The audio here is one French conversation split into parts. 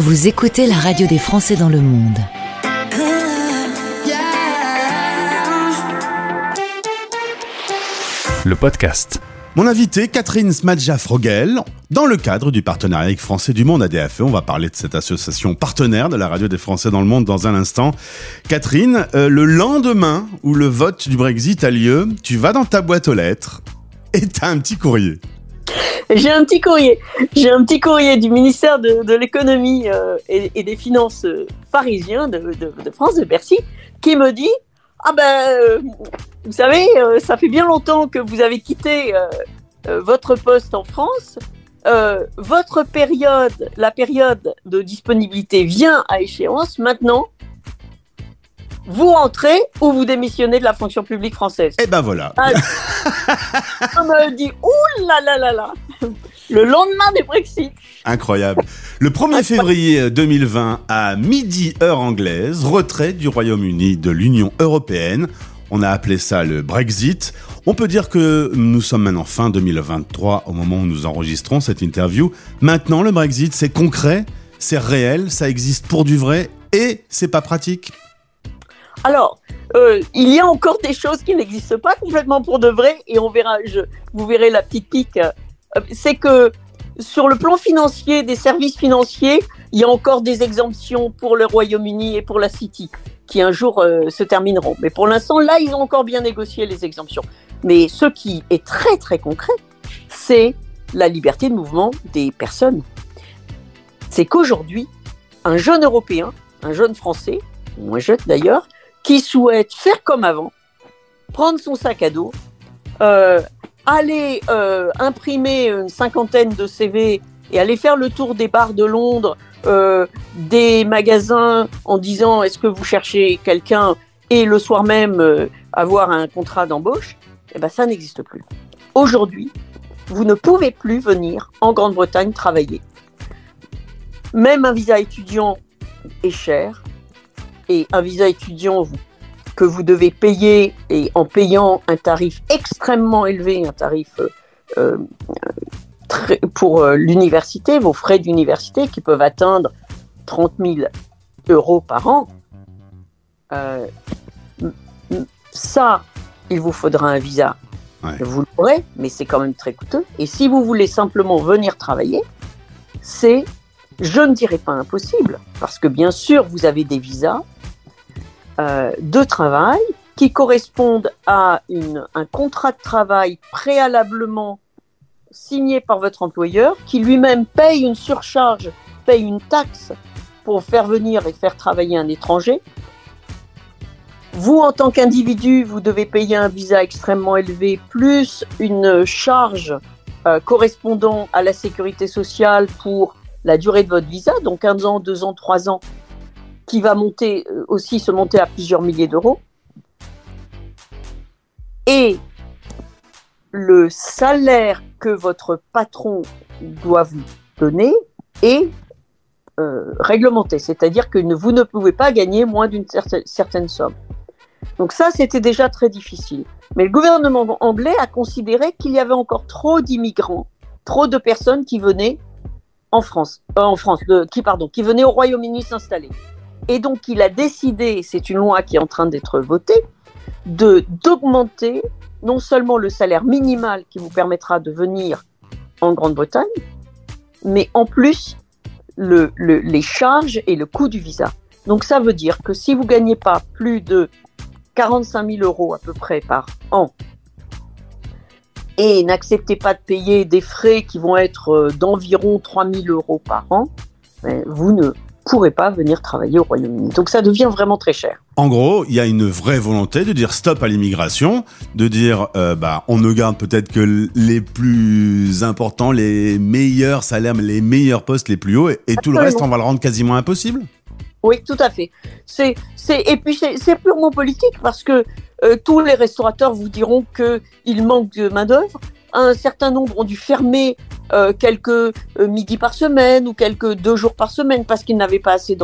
Vous écoutez la radio des Français dans le monde. Le podcast. Mon invité, Catherine Smadja-Frogel, dans le cadre du partenariat avec Français du Monde ADFE, on va parler de cette association partenaire de la radio des Français dans le monde dans un instant. Catherine, euh, le lendemain où le vote du Brexit a lieu, tu vas dans ta boîte aux lettres et t'as un petit courrier. J'ai un petit courrier. J'ai un petit courrier du ministère de, l'économie euh, et, des finances euh, parisien de, France, de Bercy, qui me dit Ah ben, euh, vous savez, ça fait bien longtemps que vous avez quitté votre poste en France. votre période, la période de disponibilité vient à échéance. Maintenant, vous rentrez ou vous démissionnez de la fonction publique française. Et ben voilà. Ah, on me dit, ouh là là là là, le lendemain du Brexit. Incroyable. Le 1er février 2020, à midi heure anglaise, retrait du Royaume-Uni de l'Union européenne. On a appelé ça le Brexit. On peut dire que nous sommes maintenant fin 2023 au moment où nous enregistrons cette interview. Maintenant, le Brexit, c'est concret, c'est réel, ça existe pour du vrai et c'est pas pratique. Alors, euh, il y a encore des choses qui n'existent pas complètement pour de vrai, et on verra, vous verrez la petite pique. Euh, c'est que sur le plan financier, des services financiers, il y a encore des exemptions pour le Royaume-Uni et pour la City, qui un jour euh, se termineront. Mais pour l'instant, là, ils ont encore bien négocié les exemptions. Mais ce qui est très très concret, c'est la liberté de mouvement des personnes. C'est qu'aujourd'hui, un jeune Européen, un jeune Français, moins jeune d'ailleurs, qui souhaite faire comme avant, prendre son sac à dos, euh, aller euh, imprimer une cinquantaine de CV et aller faire le tour des bars de Londres, euh, des magasins en disant est-ce que vous cherchez quelqu'un et le soir même avoir un contrat d'embauche, eh ben ça n'existe plus. Aujourd'hui, vous ne pouvez plus venir en Grande-Bretagne travailler. Même un visa étudiant est cher, et un visa étudiant vous, que vous devez payer et en payant un tarif extrêmement élevé, un tarif euh, très, pour euh, l'université, vos frais d'université qui peuvent atteindre 30 000 euros par an, euh, ça, il vous faudra un visa. Ouais. Vous l'aurez, mais c'est quand même très coûteux. Et si vous voulez simplement venir travailler, c'est, je ne dirais pas impossible, parce que bien sûr, vous avez des visas euh, de travail qui correspondent à un contrat de travail préalablement signé par votre employeur, qui lui-même paye une surcharge, paye une taxe pour faire venir et faire travailler un étranger. Vous, en tant qu'individu, vous devez payer un visa extrêmement élevé, plus une charge euh, correspondant à la sécurité sociale pour la durée de votre visa, donc 15 ans, 2 ans, 3 ans, qui va monter euh, aussi se monter à plusieurs milliers d'euros. Et le salaire que votre patron doit vous donner est euh, réglementé, c'est-à-dire que vous ne pouvez pas gagner moins d'une certaine, somme. Donc ça, c'était déjà très difficile. Mais le gouvernement anglais a considéré qu'il y avait encore trop d'immigrants, trop de personnes qui venaient en France, euh, en France, qui pardon, qui venaient au Royaume-Uni s'installer. Et donc, il a décidé, c'est une loi qui est en train d'être votée, de d'augmenter non seulement le salaire minimal qui vous permettra de venir en Grande-Bretagne, mais en plus le, le, les charges et le coût du visa. Donc ça veut dire que si vous gagnez pas plus de 45 000 euros à peu près par an et n'acceptez pas de payer des frais qui vont être d'environ 3 000 euros par an, ben vous ne pourrait pas venir travailler au Royaume-Uni. Donc ça devient vraiment très cher. En gros, il y a une vraie volonté de dire stop à l'immigration, de dire euh, bah on ne garde peut-être que les plus importants, les meilleurs salaires, les meilleurs postes les plus hauts, et, et tout le reste on va le rendre quasiment impossible? Oui, tout à fait. C'est, c'est, et puis c'est, purement politique parce que euh, tous les restaurateurs vous diront qu'il manque de main d'œuvre. Un certain nombre ont dû fermer euh, quelques euh, midis par semaine ou quelques deux jours par semaine parce qu'ils n'avaient pas assez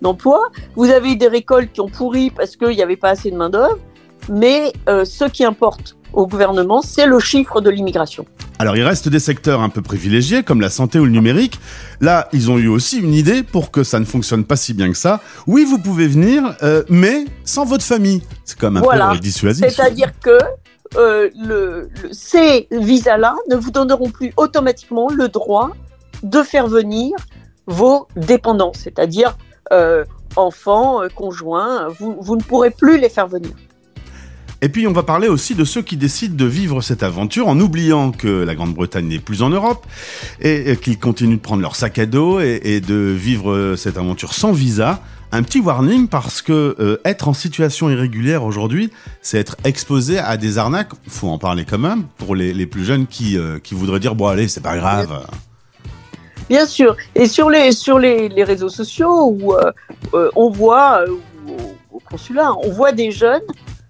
d'emploi. Vous avez des récoltes qui ont pourri parce qu'il n'y avait pas assez de main d'œuvre. mais euh, ce qui importe au gouvernement, c'est le chiffre de l'immigration. Alors il reste des secteurs un peu privilégiés comme la santé ou le numérique. Là, ils ont eu aussi une idée pour que ça ne fonctionne pas si bien que ça. Oui, vous pouvez venir, euh, mais sans votre famille. C'est comme un Voilà. peu dissuasif. C'est-à-dire que euh, le, ces visas-là ne vous donneront plus automatiquement le droit de faire venir vos dépendants, c'est-à-dire euh, enfants, euh, conjoints. Vous, vous ne pourrez plus les faire venir. Et puis on va parler aussi de ceux qui décident de vivre cette aventure en oubliant que la Grande-Bretagne n'est plus en Europe et, qu'ils continuent de prendre leur sac à dos et, de vivre cette aventure sans visa. Un petit warning parce que euh, être en situation irrégulière aujourd'hui, c'est être exposé à des arnaques. Faut en parler quand même pour les, plus jeunes qui euh, qui voudraient dire bon allez c'est pas grave. Bien sûr. Et sur les, sur les, les réseaux sociaux où euh, on voit, au, consulat, on voit des jeunes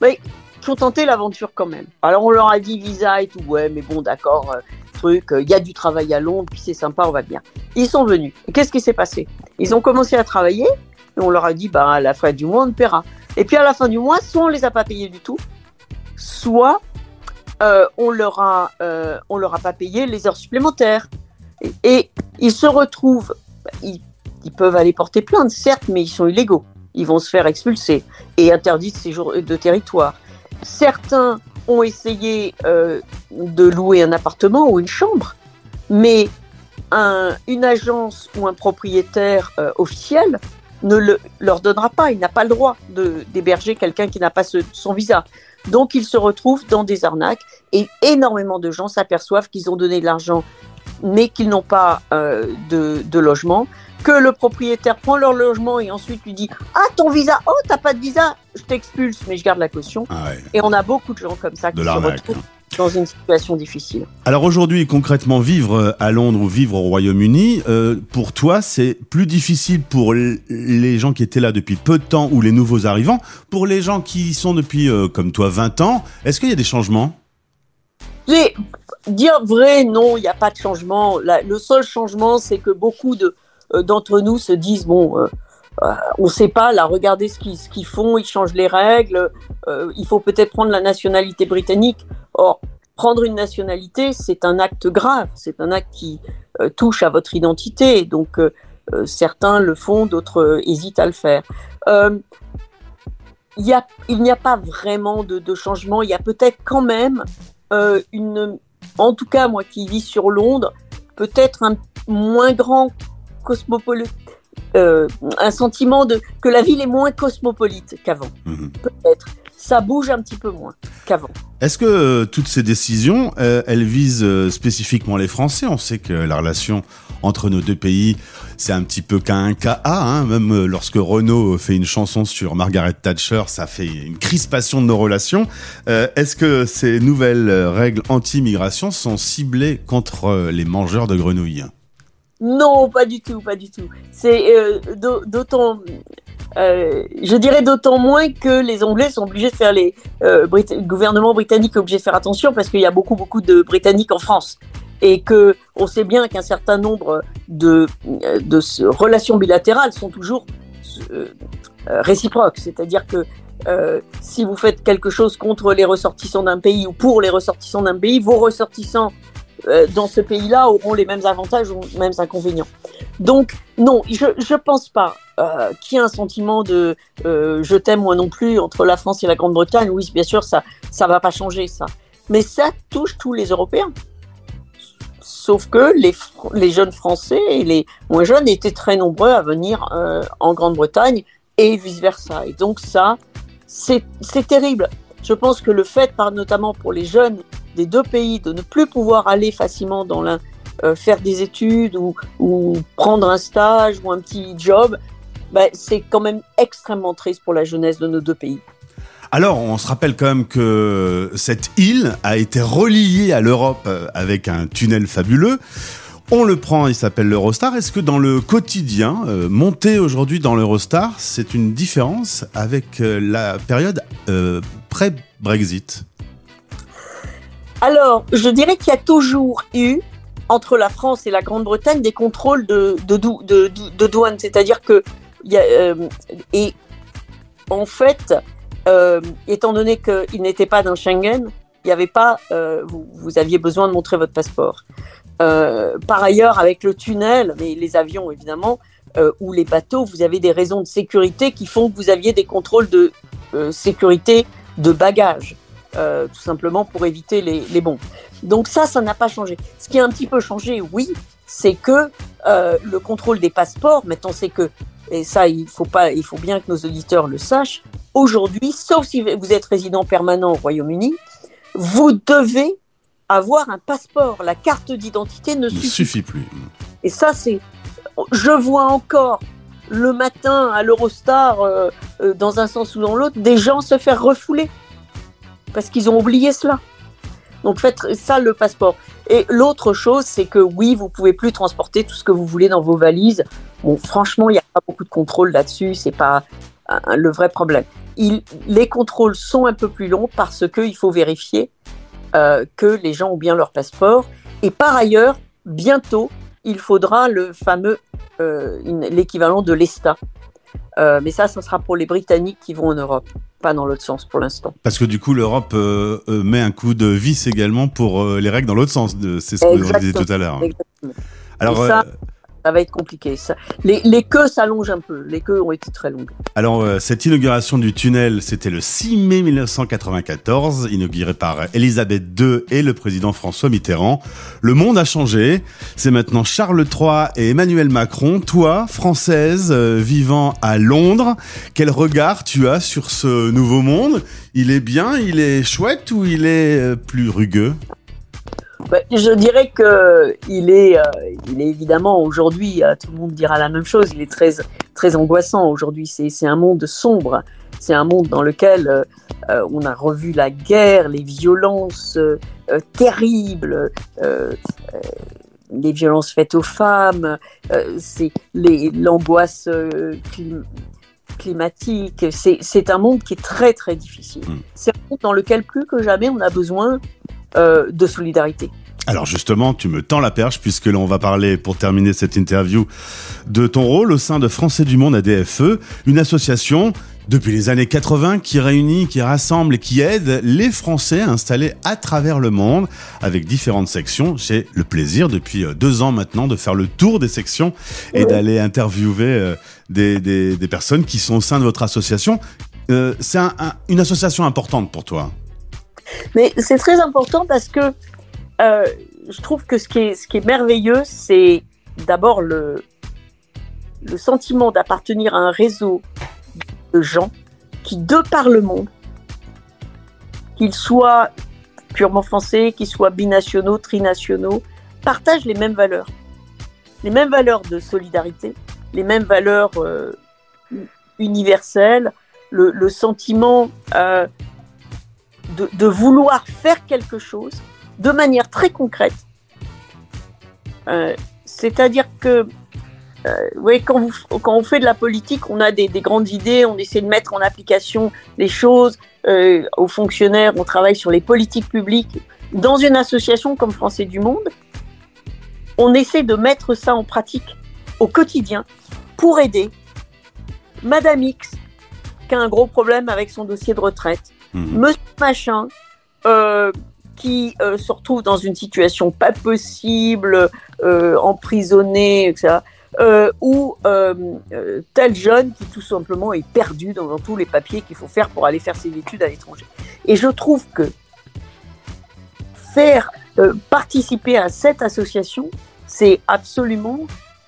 mais, qui ont tenté l'aventure quand même. Alors on leur a dit visa et tout, ouais, mais bon, d'accord, truc, il y a du travail à Londres, puis c'est sympa, on va bien. Ils sont venus. Qu'est-ce qui s'est passé? Ils ont commencé à travailler on leur a dit, bah, à la fin du mois, on paiera. Et puis à la fin du mois, soit on les a pas payés du tout, soit euh, on leur a, euh, on leur a pas payé les heures supplémentaires. Et, ils se retrouvent, ils, ils peuvent aller porter plainte, certes, mais ils sont illégaux. Ils vont se faire expulser et interdits de séjour de territoire. Certains ont essayé euh, de louer un appartement ou une chambre, mais un, une agence ou un propriétaire officiel ne le, leur donnera pas. Il n'a pas le droit de- d'héberger quelqu'un qui n'a pas ce- son visa. Donc, ils se retrouvent dans des arnaques et énormément de gens s'aperçoivent qu'ils ont donné de l'argent mais qu'ils n'ont pas euh, de, de logement, que le propriétaire prend leur logement et ensuite lui dit Ah, ton visa, oh, t'as pas de visa, je t'expulse, mais je garde la caution. Ah ouais, Et on a beaucoup de gens comme ça qui de se retrouvent dans une situation difficile. Alors aujourd'hui, concrètement, vivre à Londres ou vivre au Royaume-Uni, euh, pour toi, c'est plus difficile pour les gens qui étaient là depuis peu de temps ou les nouveaux arrivants. Pour les gens qui y sont depuis, euh, comme toi, 20 ans, est-ce qu'il y a des changements? Dire vrai, non, il n'y a pas de changement. La- le seul changement, c'est que beaucoup de, euh, d'entre nous se disent bon, on ne sait pas, là, regardez ce qu'ils, font, ils changent les règles, euh, il faut peut-être prendre la nationalité britannique. Or, prendre une nationalité, c'est un acte grave, c'est un acte qui euh, touche à votre identité. Donc, euh, euh, certains le font, d'autres euh, hésitent à le faire. Euh, il n'y a pas vraiment de, de changement. Il y a peut-être quand même euh, une, en tout cas moi qui vis sur Londres, peut-être un moins grand cosmopolite, euh, un sentiment de que la ville est moins cosmopolite qu'avant. Mhm. Peut-être. Ça bouge un petit peu moins qu'avant. Est-ce que euh, toutes ces décisions, euh, elles visent spécifiquement les Français? On sait que la relation entre nos deux pays, c'est un petit peu qu'un cas A. Hein Même lorsque Renault fait une chanson sur Margaret Thatcher, ça fait une crispation de nos relations. Est-ce que ces nouvelles règles anti-immigration sont ciblées contre les mangeurs de grenouilles? Non, pas du tout, pas du tout. C'est euh, d'au- d'autant, euh, je dirais d'autant moins que les Anglais sont obligés de faire les, euh, le gouvernement britannique est obligé de faire attention parce qu'il y a beaucoup beaucoup de Britanniques en France et que on sait bien qu'un certain nombre de euh, de relations bilatérales sont toujours euh, euh, réciproques, c'est-à-dire que euh, si vous faites quelque chose contre les ressortissants d'un pays ou pour les ressortissants d'un pays, vos ressortissants euh, dans ce pays-là auront les mêmes avantages ou les mêmes inconvénients. Donc, non, je ne pense pas euh, qu'il y ait un sentiment de euh, je t'aime moi non plus entre la France et la Grande-Bretagne. Oui, bien sûr, ça ça va pas changer ça. Mais ça touche tous les Européens. Sauf que les, les jeunes Français et les moins jeunes étaient très nombreux à venir euh, en Grande-Bretagne et vice-versa. Et donc ça, c'est terrible. Je pense que le fait, par, notamment pour les jeunes des deux pays, de ne plus pouvoir aller facilement dans l'un, euh, faire des études ou, ou prendre un stage ou un petit job, ben, c'est quand même extrêmement triste pour la jeunesse de nos deux pays. Alors, on se rappelle quand même que cette île a été reliée à l'Europe euh, avec un tunnel fabuleux. On le prend, il s'appelle l'Eurostar. Est-ce que dans le quotidien, euh, monter aujourd'hui dans l'Eurostar, c'est une différence avec la période pré-Brexit? Alors, je dirais qu'il y a toujours eu, entre la France et la Grande-Bretagne, des contrôles de, de, dou- de, de- de douane. C'est-à-dire que, y a, euh, et en fait, euh, étant donné qu'il n'était pas dans Schengen, il y avait pas, euh, vous, vous, aviez besoin de montrer votre passeport. Euh, par ailleurs, avec le tunnel, mais les avions évidemment, euh, ou les bateaux, vous avez des raisons de sécurité qui font que vous aviez des contrôles de euh, sécurité de bagages, euh, tout simplement pour éviter les, les bombes. Donc ça, ça n'a pas changé. Ce qui a un petit peu changé, oui, c'est que euh, le contrôle des passeports, maintenant c'est que, et ça il faut, pas, il faut bien que nos auditeurs le sachent, aujourd'hui, sauf si vous êtes résident permanent au Royaume-Uni, vous devez avoir un passeport. La carte d'identité ne, Ne suffit, suffit plus. Et ça, c'est. Je vois encore le matin à l'Eurostar, euh, euh, dans un sens ou dans l'autre, des gens se faire refouler parce qu'ils ont oublié cela. Donc faites ça le passeport. Et l'autre chose, c'est que oui, vous pouvez plus transporter tout ce que vous voulez dans vos valises. Bon, franchement, il n'y a pas beaucoup de contrôle là-dessus. C'est pas le vrai problème. Les contrôles sont un peu plus longs parce qu'il faut vérifier euh, que les gens ont bien leur passeport. Et par ailleurs, bientôt, il faudra le fameux, euh, l'équivalent de l'ESTA. Euh, mais ça, ça sera pour les Britanniques qui vont en Europe, pas dans l'autre sens pour l'instant. Parce que du coup, l'Europe euh, euh, met un coup de vis également pour euh, les règles dans l'autre sens. C'est ce que vous disiez tout à l'heure. Exactement. Alors, ça, Ça va être compliqué. Les, queues s'allongent un peu. Les queues ont été très longues. alors euh, cette inauguration du tunnel, c'était le 6 mai 1994, inauguré par Elisabeth II et le président François Mitterrand. Le monde a changé. C'est maintenant Charles III et Emmanuel Macron. Toi, française, euh, vivant à Londres, quel regard tu as sur ce nouveau monde? Il est bien, il est chouette ou il est euh, plus rugueux? Je dirais que il est, euh, il est évidemment aujourd'hui, euh, tout le monde dira la même chose. Il est très, très angoissant aujourd'hui. C'est, c'est un monde sombre. C'est un monde dans lequel euh, on a revu la guerre, les violences terribles, les violences faites aux femmes, euh, c'est l'angoisse euh, clim- climatique. C'est, un monde qui est très très difficile. Mm. C'est un monde dans lequel plus que jamais on a besoin euh, de solidarité. Alors justement, tu me tends la perche puisque là on va parler pour terminer cette interview de ton rôle au sein de Français du Monde ADFE, une association depuis les années 80 qui réunit, qui rassemble et qui aide les Français installés à travers le monde avec différentes sections. J'ai le plaisir depuis euh, deux ans maintenant de faire le tour des sections et d'aller interviewer euh, des, des, des personnes qui sont au sein de votre association. Euh, C'est un- un- une association importante pour toi. Mais c'est très important parce que euh, je trouve que ce qui est, ce qui est merveilleux, c'est d'abord le, le sentiment d'appartenir à un réseau de gens qui, de par le monde, qu'ils soient purement français, qu'ils soient binationaux, trinationaux, partagent les mêmes valeurs. Les mêmes valeurs de solidarité, les mêmes valeurs euh, universelles, le, le sentiment euh, de, de vouloir faire quelque chose de manière très concrète. Euh, C'est-à-dire que euh, quand, vous, quand on fait de la politique, on a des, des grandes idées, on essaie de mettre en application les choses. Euh, aux fonctionnaires, on travaille sur les politiques publiques. Dans une association comme Français du Monde, on essaie de mettre ça en pratique au quotidien pour aider Madame X, qui a un gros problème avec son dossier de retraite, Mhm. Monsieur Machin, euh, qui euh, se retrouve dans une situation pas possible, euh, emprisonné, etc. Ou tel jeune qui tout simplement est perdu dans, tous les papiers qu'il faut faire pour aller faire ses études à l'étranger. Et je trouve que faire participer à cette association, c'est absolument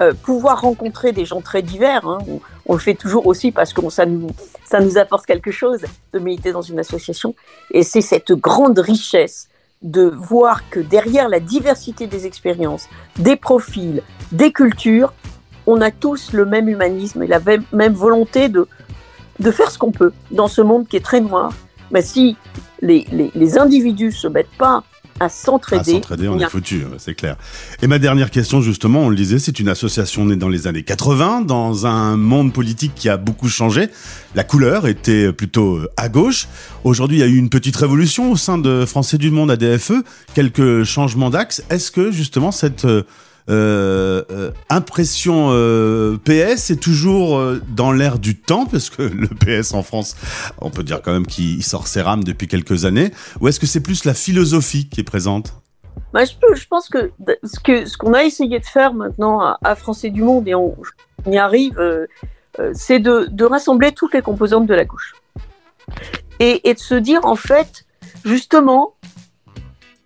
euh, pouvoir rencontrer des gens très divers. hein. On, le fait toujours aussi parce que ça nous, ça nous apporte quelque chose de militer dans une association. Et c'est cette grande richesse de voir que derrière la diversité des expériences, des profils, des cultures, on a tous le même humanisme et la même, volonté de, de faire ce qu'on peut dans ce monde qui est très noir. Mais si les, les, les individus se mettent pas à À s'entraider, s'entraider, on est foutu, c'est clair. Et ma dernière question, justement, on le disait, c'est une association née dans les années 80, dans un monde politique qui a beaucoup changé. La couleur était plutôt euh, à gauche. Aujourd'hui, il y a eu une petite révolution au sein de Français du Monde ADFE, quelques changements d'axe. Est-ce que, justement, cette, euh, euh, impression euh, PS est toujours dans l'air du temps, parce que le PS en France, on peut dire quand même qu'il sort ses rames depuis quelques années, ou est-ce que c'est plus la philosophie qui est présente? Bah, je, pense que ce que ce qu'on a essayé de faire maintenant à, à Français du Monde, et on, y arrive, c'est de, rassembler toutes les composantes de la gauche. Et de se dire, en fait, justement,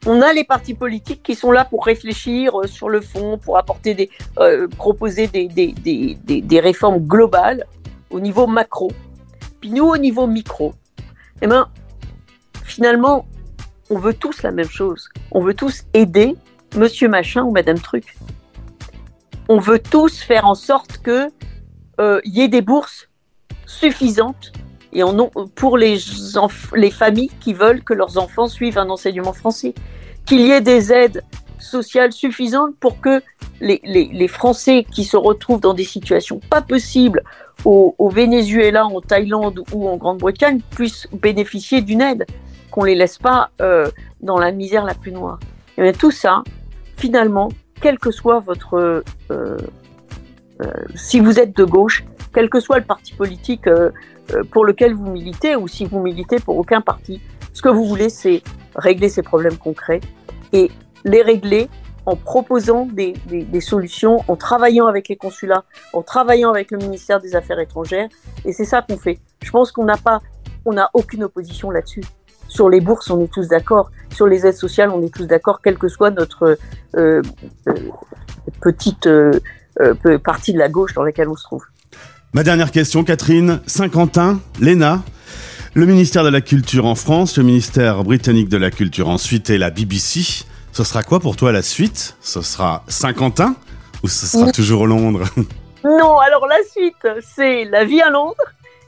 on a les partis politiques qui sont là pour réfléchir euh, sur le fond, pour apporter des, euh, proposer des, des, des, des, réformes globales au niveau macro. Puis nous, au niveau micro, eh ben, finalement, on veut tous la même chose. On veut tous aider Monsieur Machin ou Madame Truc. On veut tous faire en sorte que euh, y ait des bourses suffisantes et en ont, pour les, les familles qui veulent que leurs enfants suivent un enseignement français. Qu'il y ait des aides sociales suffisantes pour que les, les, Français qui se retrouvent dans des situations pas possibles au, au Venezuela, en Thaïlande ou en Grande-Bretagne puissent bénéficier d'une aide, qu'on les laisse pas euh, dans la misère la plus noire. Et bien, tout ça, finalement, quel que soit votre, euh, euh, si vous êtes de gauche, quel que soit le parti politique pour lequel vous militez, ou si vous militez pour aucun parti, ce que vous voulez, c'est régler ces problèmes concrets et les régler en proposant des, solutions, en travaillant avec les consulats, en travaillant avec le ministère des Affaires étrangères. Et c'est ça qu'on fait. Je pense qu'on n'a pas, on aucune opposition là-dessus. Sur les bourses, on est tous d'accord. Sur les aides sociales, on est tous d'accord, quelle que soit notre euh, euh, petite euh, partie de la gauche dans laquelle on se trouve. Ma dernière question, Catherine. Saint-Quentin, l'ENA, le ministère de la Culture en France, le ministère britannique de la Culture ensuite et la BBC. Ce sera quoi pour toi la suite? Ce sera Saint-Quentin ou ce sera toujours Londres? Non, alors la suite, c'est la vie à Londres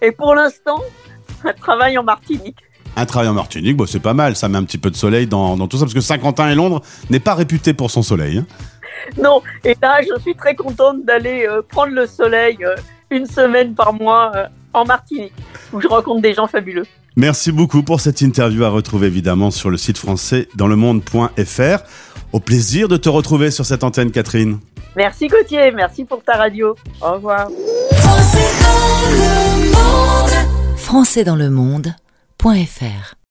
et pour l'instant, un travail en Martinique. Un travail en Martinique, bon, c'est pas mal, ça met un petit peu de soleil dans, dans tout ça, parce que Saint-Quentin et Londres n'est pas réputé pour son soleil. hein. Non, et là, je suis très contente d'aller euh, prendre le soleil euh, une semaine par mois euh, en Martinique, où je rencontre des gens fabuleux. Merci beaucoup pour cette interview à retrouver évidemment sur le site français dans le monde.fr. Au plaisir de te retrouver sur cette antenne, Catherine. Merci Gauthier, merci pour ta radio. Au revoir. Français dans le monde.fr